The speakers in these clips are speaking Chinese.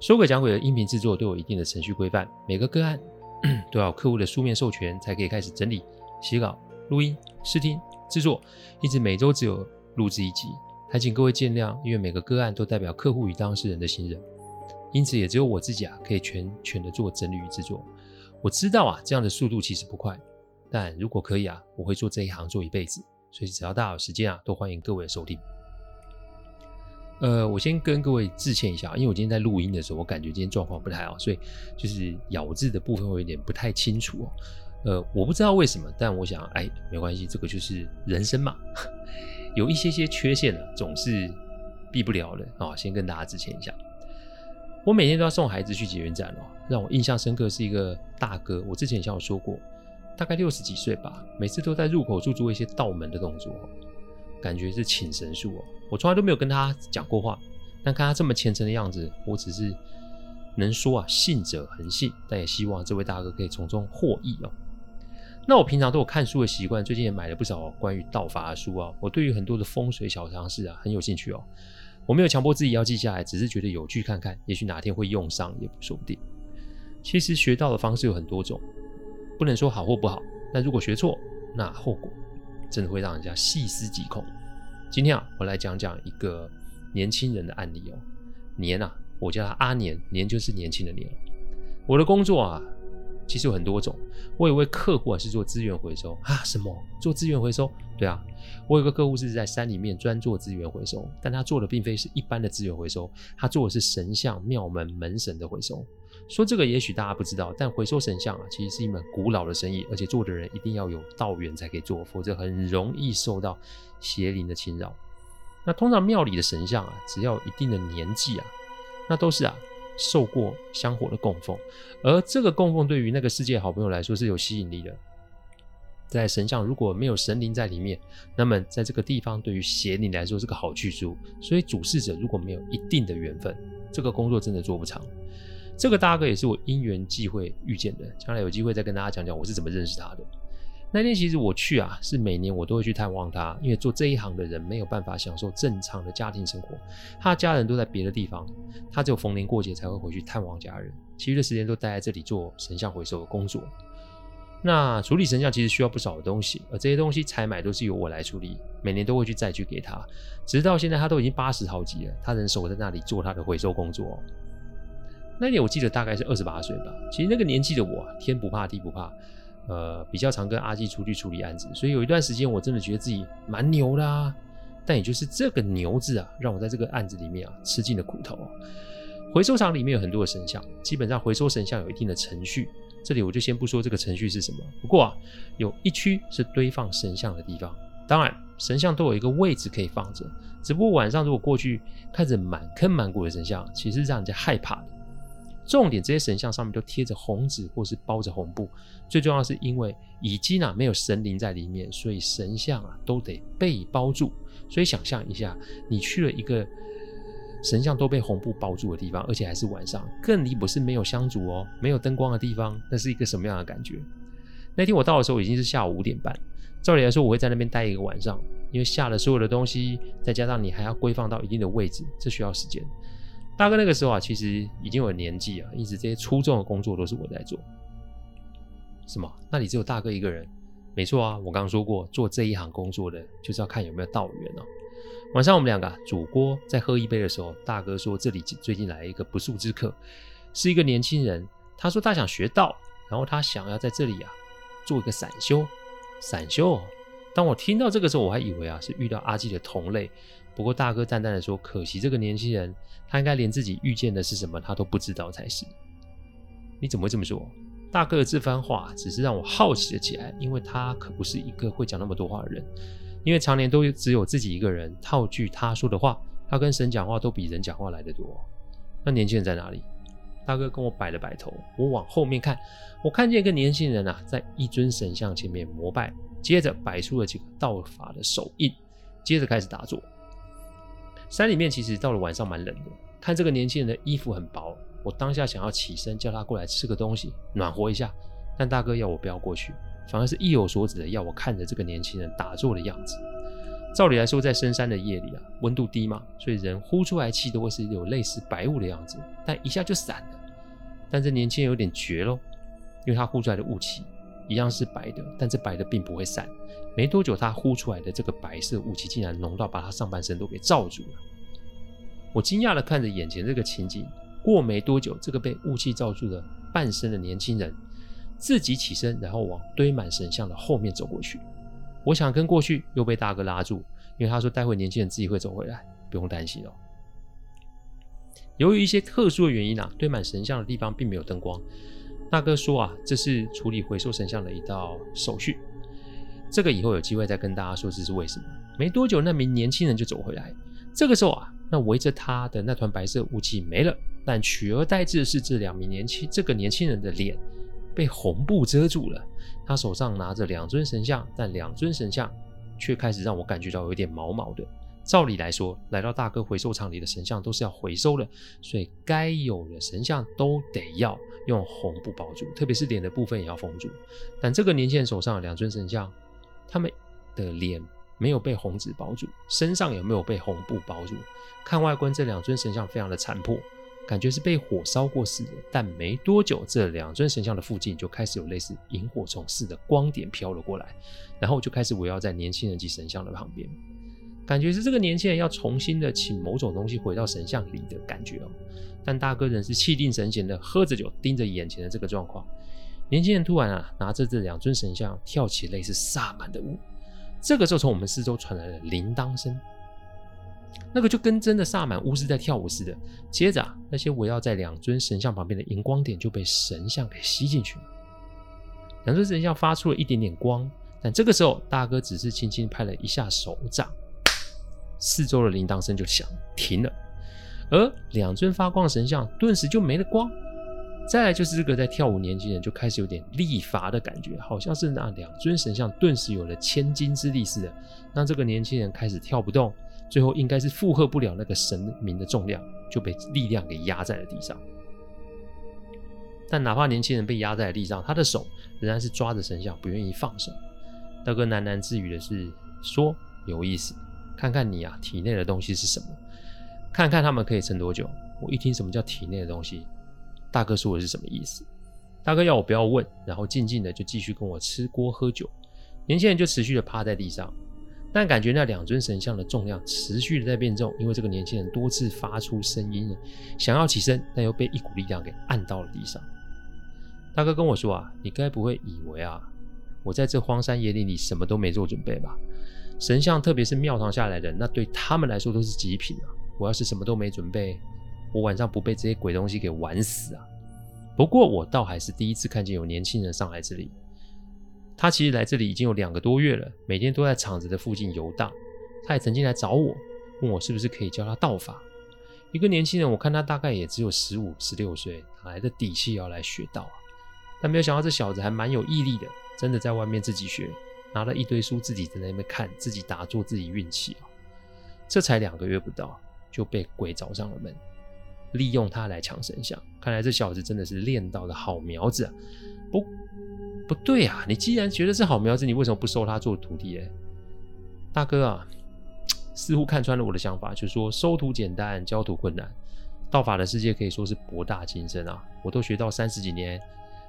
说诡讲鬼的音频制作都有一定的程序规范，每个个案 都要客户的书面授权才可以开始整理、写稿、录音、试听、制作，一直每周只有录制一集，还请各位见谅，因为每个个案都代表客户与当事人的信任，因此也只有我自己啊可以全权的做整理与制作。我知道啊这样的速度其实不快，但如果可以啊，我会做这一行做一辈子，所以只要大家有时间啊，都欢迎各位的收听。呃，我先跟各位致歉一下，因为我今天在录音的时候，我感觉今天状况不太好，所以就是咬字的部分我有点不太清楚哦。呃，我不知道为什么，但我想，哎，没关系，这个就是人生嘛，有一些些缺陷呢，总是避不了的啊。先跟大家致歉一下。我每天都要送孩子去捷运站哦，让我印象深刻是一个大哥，我之前也像我说过，大概六十几岁吧，每次都在入口处做一些倒门的动作。感觉是请神术哦，我从来都没有跟他讲过话，但看他这么虔诚的样子，我只是能说啊，信者恒信，但也希望这位大哥可以从中获益哦。那我平常都有看书的习惯，最近也买了不少关于道法的书啊。我对于很多的风水小常识啊很有兴趣哦。我没有强迫自己要记下来，只是觉得有趣看看，也许哪天会用上也不说不定。其实学道的方式有很多种，不能说好或不好，但如果学错，那后果。真的会让人家细思极恐。今天啊，我来讲讲一个年轻人的案例哦。年啊，我叫他阿年，年就是年轻的年。我的工作啊，其实有很多种。我有位客户啊，是做资源回收啊。什么？做资源回收？对啊，我有个客户是在山里面专做资源回收，但他做的并非是一般的资源回收，他做的是神像、庙门、门神的回收。说这个也许大家不知道，但回收神像啊，其实是一门古老的生意，而且做的人一定要有道缘才可以做，否则很容易受到邪灵的侵扰。那通常庙里的神像啊，只要一定的年纪啊，那都是啊受过香火的供奉，而这个供奉对于那个世界好朋友来说是有吸引力的。在神像如果没有神灵在里面，那么在这个地方对于邪灵来说是个好去处。所以主事者如果没有一定的缘分，这个工作真的做不长。这个大哥也是我因缘际会遇见的，将来有机会再跟大家讲讲我是怎么认识他的。那天其实我去啊，是每年我都会去探望他，因为做这一行的人没有办法享受正常的家庭生活，他的家人都在别的地方，他只有逢年过节才会回去探望家人，其余的时间都待在这里做神像回收的工作。那处理神像其实需要不少的东西，而这些东西采买都是由我来处理，每年都会去载具给他，直到现在他都已经八十好几了，他仍守在那里做他的回收工作。那年我记得大概是二十八岁吧。其实那个年纪的我，天不怕地不怕，呃，比较常跟阿基出去处理案子，所以有一段时间我真的觉得自己蛮牛的啊。但也就是这个“牛”字啊，让我在这个案子里面啊吃尽了苦头。回收厂里面有很多的神像，基本上回收神像有一定的程序。这里我就先不说这个程序是什么。不过啊，有一区是堆放神像的地方。当然，神像都有一个位置可以放着。只不过晚上如果过去看着满坑满谷的神像，其实让人家害怕的。重点，这些神像上面都贴着红纸或是包着红布。最重要是，因为已经啊没有神灵在里面，所以神像啊都得被包住。所以想象一下，你去了一个神像都被红布包住的地方，而且还是晚上，更离谱是没有香烛哦，没有灯光的地方，那是一个什么样的感觉？那天我到的时候已经是下午五点半，照理来说我会在那边待一个晚上，因为下了所有的东西，再加上你还要归放到一定的位置，这需要时间。大哥那个时候啊，其实已经有年纪啊，一直这些粗重的工作都是我在做。什么？那里只有大哥一个人？没错啊，我刚刚说过，做这一行工作的就是要看有没有道缘哦。晚上我们两个，煮锅在喝一杯的时候，大哥说这里最近来一个不速之客，是一个年轻人。他说他想学道，然后他想要在这里啊做一个散修。散修。当我听到这个时候，我还以为啊是遇到阿基的同类。不过大哥淡淡的说：“可惜这个年轻人，他应该连自己遇见的是什么他都不知道才是。”你怎么会这么说？大哥的这番话只是让我好奇了起来，因为他可不是一个会讲那么多话的人，因为常年都只有自己一个人。套句他说的话，他跟神讲话都比人讲话来得多。那年轻人在哪里？大哥跟我摆了摆头，我往后面看，我看见一个年轻人啊，在一尊神像前面膜拜，接着摆出了几个道法的手印，接着开始打坐。山里面其实到了晚上蛮冷的，看这个年轻人的衣服很薄，我当下想要起身叫他过来吃个东西暖和一下，但大哥要我不要过去，反而是意有所指的要我看着这个年轻人打坐的样子。照理来说，在深山的夜里啊，温度低嘛，所以人呼出来气都会是有类似白雾的样子，但一下就散了。但这年轻人有点绝喽，因为他呼出来的雾气一样是白的，但这白的并不会散。没多久，他呼出来的这个白色雾气竟然浓到把他上半身都给罩住了。我惊讶的看着眼前这个情景。过没多久，这个被雾气罩住的半身的年轻人自己起身，然后往堆满神像的后面走过去。我想跟过去，又被大哥拉住，因为他说待会年轻人自己会走回来，不用担心哦。由于一些特殊的原因啊，堆满神像的地方并没有灯光。大哥说啊，这是处理回收神像的一道手续。这个以后有机会再跟大家说这是为什么。没多久，那名年轻人就走回来。这个时候啊，那围着他的那团白色雾气没了，但取而代之的是这两名年轻这个年轻人的脸。被红布遮住了，他手上拿着两尊神像，但两尊神像却开始让我感觉到有点毛毛的。照理来说，来到大哥回收场里的神像都是要回收的，所以该有的神像都得要用红布包住，特别是脸的部分也要封住。但这个年轻人手上两尊神像，他们的脸没有被红纸包住，身上也没有被红布包住。看外观，这两尊神像非常的残破。感觉是被火烧过似的，但没多久，这两尊神像的附近就开始有类似萤火虫似的光点飘了过来，然后就开始围绕在年轻人及神像的旁边，感觉是这个年轻人要重新的请某种东西回到神像里的感觉哦。但大哥仍是气定神闲的喝着酒，盯着眼前的这个状况。年轻人突然啊，拿着这两尊神像跳起类似萨满的舞，这个时候从我们四周传来了铃铛声。那个就跟真的萨满巫师在跳舞似的。接着，那些围绕在两尊神像旁边的荧光点就被神像给吸进去了。两尊神像发出了一点点光，但这个时候大哥只是轻轻拍了一下手掌，四周的铃铛声就响停了，而两尊发光的神像顿时就没了光。再来就是这个在跳舞年轻人就开始有点力乏的感觉，好像是那两尊神像顿时有了千斤之力似的，让这个年轻人开始跳不动。最后应该是负荷不了那个神明的重量，就被力量给压在了地上。但哪怕年轻人被压在了地上，他的手仍然是抓着神像，不愿意放手。大哥喃喃自语的是：“说有意思，看看你啊，体内的东西是什么？看看他们可以撑多久。”我一听什么叫体内的东西，大哥说的是什么意思？大哥要我不要问，然后静静的就继续跟我吃锅喝酒。年轻人就持续的趴在地上。但感觉那两尊神像的重量持续的在变重，因为这个年轻人多次发出声音，想要起身，但又被一股力量给按到了地上。大哥跟我说啊，你该不会以为啊，我在这荒山野岭里什么都没做准备吧？神像，特别是庙堂下来的，那对他们来说都是极品啊。我要是什么都没准备，我晚上不被这些鬼东西给玩死啊？不过我倒还是第一次看见有年轻人上来这里。他其实来这里已经有两个多月了，每天都在场子的附近游荡。他也曾经来找我，问我是不是可以教他道法。一个年轻人，我看他大概也只有十五、十六岁，哪来的底气要来学道啊？但没有想到这小子还蛮有毅力的，真的在外面自己学，拿了一堆书自己在那边看，自己打坐，自己运气啊。这才两个月不到，就被鬼找上了门，利用他来抢神像。看来这小子真的是练到的好苗子啊！不。不对啊！你既然觉得是好苗子，你为什么不收他做徒弟？哎，大哥啊，似乎看穿了我的想法，就是说收徒简单，教徒困难。道法的世界可以说是博大精深啊！我都学到三十几年，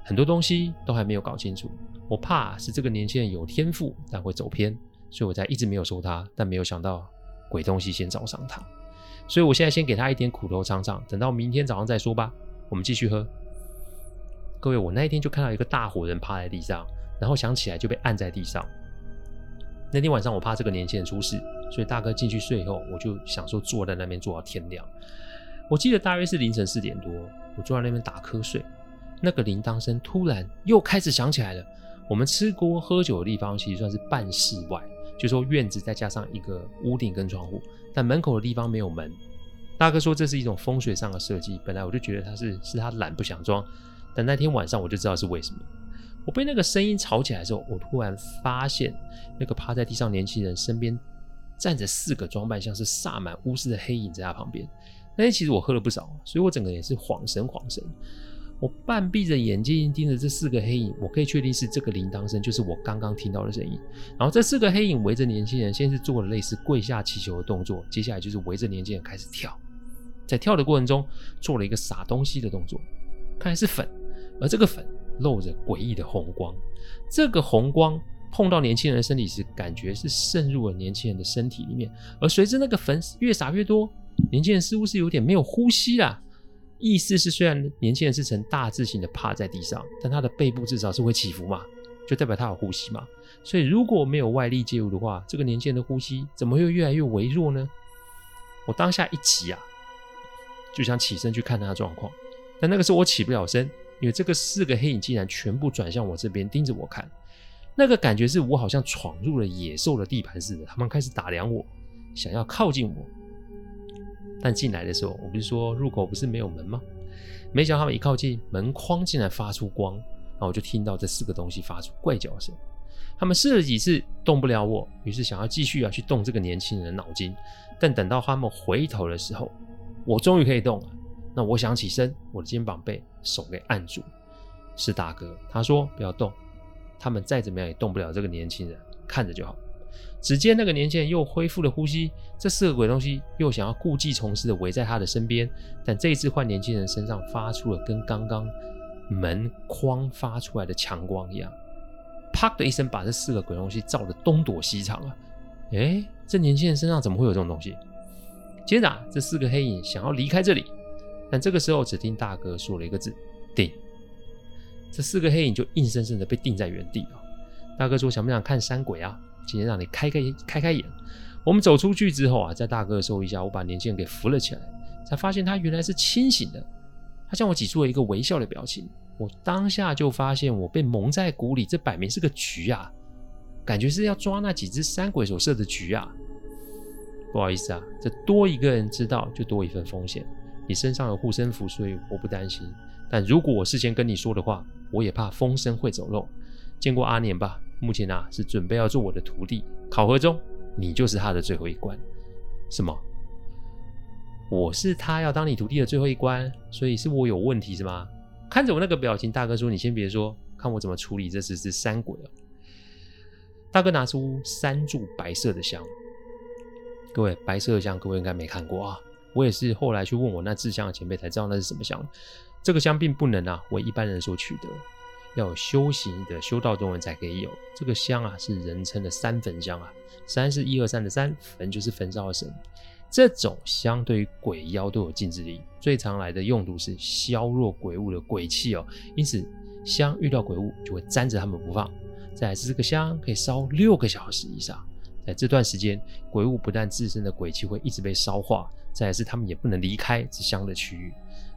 很多东西都还没有搞清楚。我怕是这个年轻人有天赋，但会走偏，所以我才一直没有收他。但没有想到鬼东西先找上他，所以我现在先给他一点苦头尝尝，等到明天早上再说吧。我们继续喝。各位，我那一天就看到一个大活人趴在地上，然后想起来就被按在地上。那天晚上我怕这个年轻人出事，所以大哥进去睡后，我就想说坐在那边坐到天亮。我记得大约是凌晨四点多，我坐在那边打瞌睡，那个铃铛声突然又开始响起来了。我们吃锅喝酒的地方其实算是半室外，就说院子再加上一个屋顶跟窗户，但门口的地方没有门。大哥说这是一种风水上的设计，本来我就觉得他是是他懒不想装，但那天晚上我就知道是为什么。我被那个声音吵起来的时候，我突然发现那个趴在地上年轻人身边站着四个装扮像是萨满巫师的黑影在他旁边。那天其实我喝了不少，所以我整个也是恍神恍神。我半闭着眼睛盯着这四个黑影，我可以确定是这个铃铛声，就是我刚刚听到的声音。然后这四个黑影围着年轻人，先是做了类似跪下祈求的动作，接下来就是围着年轻人开始跳。在跳的过程中，做了一个撒东西的动作，看来是粉，而这个粉露着诡异的红光。这个红光碰到年轻人的身体时，感觉是渗入了年轻人的身体里面。而随着那个粉越撒越多，年轻人似乎是有点没有呼吸了。意思是，虽然年轻人是呈大字形的趴在地上，但他的背部至少是会起伏嘛，就代表他有呼吸嘛。所以如果没有外力介入的话，这个年轻人的呼吸怎么会越来越微弱呢？我当下一急啊，就想起身去看他的状况，但那个时候我起不了身，因为这个四个黑影竟然全部转向我这边盯着我看，那个感觉是我好像闯入了野兽的地盘似的，他们开始打量我，想要靠近我。但进来的时候，我不是说入口不是没有门吗？没想到他们一靠近，门框竟然发出光，然后我就听到这四个东西发出怪叫声。他们试了几次动不了我，于是想要继续要去动这个年轻人的脑筋。但等到他们回头的时候，我终于可以动了。那我想起身，我的肩膀被手给按住。是大哥，他说不要动，他们再怎么样也动不了这个年轻人，看着就好。只见那个年轻人又恢复了呼吸，这四个鬼东西又想要故技重施的围在他的身边，但这一次换年轻人身上发出了跟刚刚门框发出来的强光一样，啪的一声把这四个鬼东西照得东躲西藏啊！哎，这年轻人身上怎么会有这种东西？接着啊，这四个黑影想要离开这里，但这个时候只听大哥说了一个字：定。这四个黑影就硬生生的被定在原地啊！大哥说：“想不想看山鬼啊？”今天让你开开开开眼。我们走出去之后啊，在大哥的手一下，我把年轻人给扶了起来，才发现他原来是清醒的。他向我挤出了一个微笑的表情。我当下就发现我被蒙在鼓里，这摆明是个局啊！感觉是要抓那几只山鬼所设的局啊！不好意思啊，这多一个人知道就多一份风险。你身上有护身符，所以我不担心。但如果我事先跟你说的话，我也怕风声会走漏。见过阿年吧？目前啊，是准备要做我的徒弟，考核中你就是他的最后一关。什么？我是他要当你徒弟的最后一关，所以是我有问题是吗？看着我那个表情，大哥说：“你先别说，看我怎么处理这只是山鬼哦。”大哥拿出三柱白色的香，各位白色的香，各位应该没看过啊。我也是后来去问我那制香的前辈才知道那是什么香。这个香并不能啊为一般人所取得。要有修行的修道中人才可以有这个香啊，是人称的三焚香啊。三是一二三的三，焚就是焚烧的神。这种香对于鬼妖都有禁制力，最常来的用途是削弱鬼物的鬼气哦。因此，香遇到鬼物就会粘着他们不放。再来是这个香可以烧六个小时以上，在这段时间，鬼物不但自身的鬼气会一直被烧化，再来是他们也不能离开这香的区域。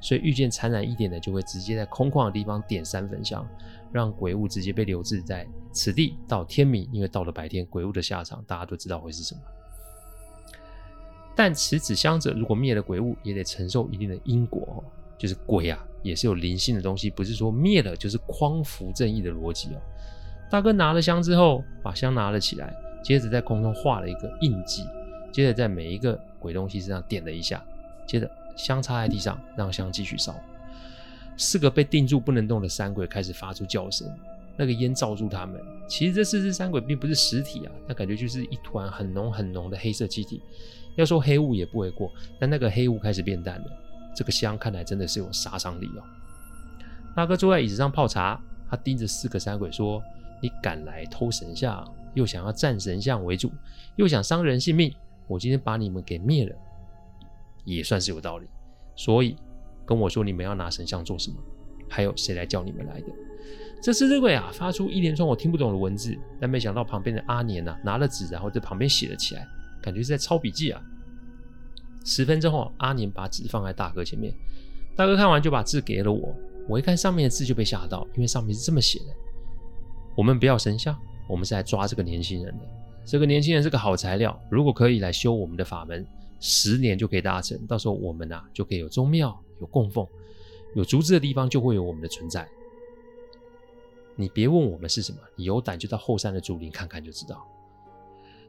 所以遇见残忍一点的，就会直接在空旷的地方点三焚香，让鬼物直接被留置在此地到天明。因为到了白天，鬼物的下场大家都知道会是什么。但持此香者，如果灭了鬼物，也得承受一定的因果。就是鬼啊，也是有灵性的东西，不是说灭了就是匡扶正义的逻辑哦。大哥拿了香之后，把香拿了起来，接着在空中画了一个印记，接着在每一个鬼东西身上点了一下，接着。香插在地上，让香继续烧。四个被定住不能动的山鬼开始发出叫声，那个烟罩住他们。其实这四只山鬼并不是实体啊，那感觉就是一团很浓很浓的黑色气体。要说黑雾也不为过，但那个黑雾开始变淡了。这个香看来真的是有杀伤力哦。大哥坐在椅子上泡茶，他盯着四个山鬼说：“你敢来偷神像，又想要占神像为主，又想伤人性命，我今天把你们给灭了。”也算是有道理，所以跟我说你们要拿神像做什么？还有谁来叫你们来的？这四只鬼啊，发出一连串我听不懂的文字，但没想到旁边的阿年啊，拿了纸，然后在旁边写了起来，感觉是在抄笔记啊。十分钟后，阿年把纸放在大哥前面，大哥看完就把字给了我。我一看上面的字就被吓到，因为上面是这么写的：我们不要神像，我们是来抓这个年轻人的。这个年轻人是个好材料，如果可以来修我们的法门。十年就可以达成。到时候我们啊就可以有宗庙、有供奉、有竹子的地方，就会有我们的存在。你别问我们是什么，你有胆就到后山的竹林看看就知道。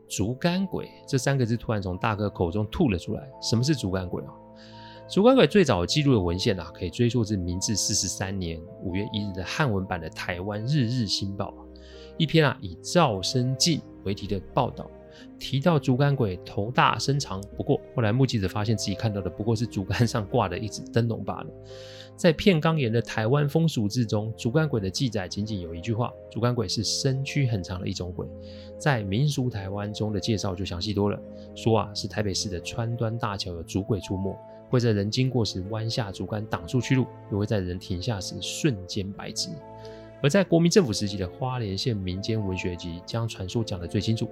竹竿鬼这三个字突然从大哥口中吐了出来。什么是竹竿鬼啊？竹竿鬼最早记录的文献啊，可以追溯至明治四十三年五月一日的汉文版的《台湾日日新报》一篇啊以赵生进为题的报道，提到竹竿鬼头大身长，不过后来目击者发现自己看到的不过是竹竿上挂的一只灯笼罢了。在片冈岩的《台湾风俗志》中，竹竿鬼的记载仅仅有一句话：竹竿鬼是身躯很长的一种鬼。在民俗台湾中的介绍就详细多了，说啊是台北市的川端大桥有竹鬼出没，会在人经过时弯下竹竿挡住去路，又会在人停下时瞬间白直。而在国民政府时期的花莲县民间文学集将传说讲得最清楚。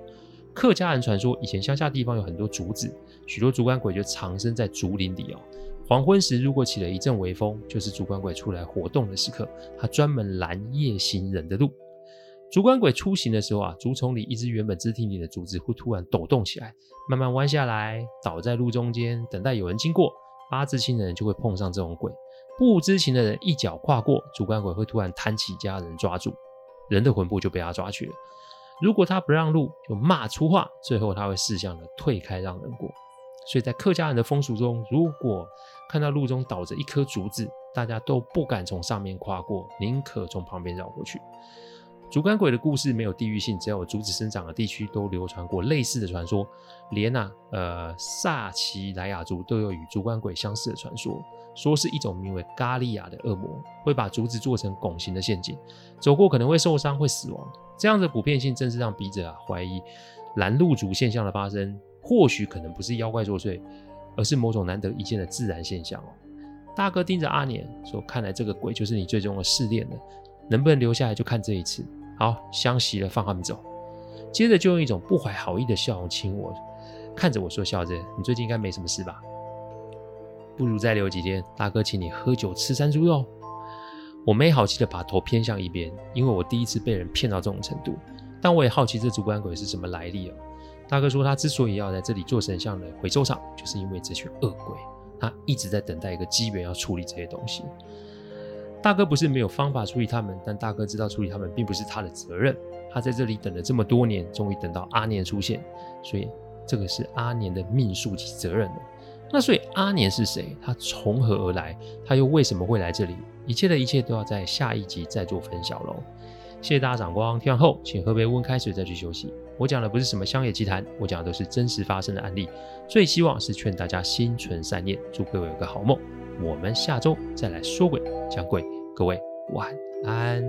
客家人传说以前乡下地方有很多竹子，许多竹竿鬼就藏身在竹林里哦。黄昏时，如果起了一阵微风，就是竹竿鬼出来活动的时刻。他专门拦夜行人的路。竹竿鬼出行的时候啊，竹丛里一只原本直挺挺的竹子会突然抖动起来，慢慢弯下来，倒在路中间，等待有人经过。八字轻的人就会碰上这种鬼，不知情的人一脚跨过，竹竿鬼会突然弹起家人抓住，人的魂魄就被他抓去了。如果他不让路，就骂粗话，最后他会识相的退开让人过。所以在客家人的风俗中，如果看到路中倒着一颗竹子，大家都不敢从上面跨过，宁可从旁边绕过去。竹竿鬼的故事没有地域性，只要有竹子生长的地区都流传过类似的传说。连啊，呃，萨奇莱雅族都有与竹竿鬼相似的传说，说是一种名为咖利亚的恶魔，会把竹子做成拱形的陷阱，走过可能会受伤、会死亡。这样的普遍性，正是让笔者啊怀疑拦路竹现象的发生。或许可能不是妖怪作祟，而是某种难得一见的自然现象哦。大哥盯着阿年说：“看来这个鬼就是你最终的试炼了，能不能留下来就看这一次。”好，相习了，放他们走。接着就用一种不怀好意的笑容亲我，看着我说：“小子，你最近应该没什么事吧？不如再留几天，大哥请你喝酒吃山猪肉。”我没好气的把头偏向一边，因为我第一次被人骗到这种程度，但我也好奇这竹竿鬼是什么来历哦。大哥说，他之所以要在这里做神像的回收场，就是因为这群恶鬼，他一直在等待一个机缘要处理这些东西。大哥不是没有方法处理他们，但大哥知道处理他们并不是他的责任。他在这里等了这么多年，终于等到阿年出现，所以这个是阿年的命数及责任了。那所以阿年是谁？他从何而来？他又为什么会来这里？一切的一切都要在下一集再做分晓喽。谢谢大家赏光，听完后请喝杯温开水再去休息。我讲的不是什么乡野奇谈，我讲的都是真实发生的案例。最希望是劝大家心存善念，祝各位有个好梦。我们下周再来说鬼讲鬼，各位晚安。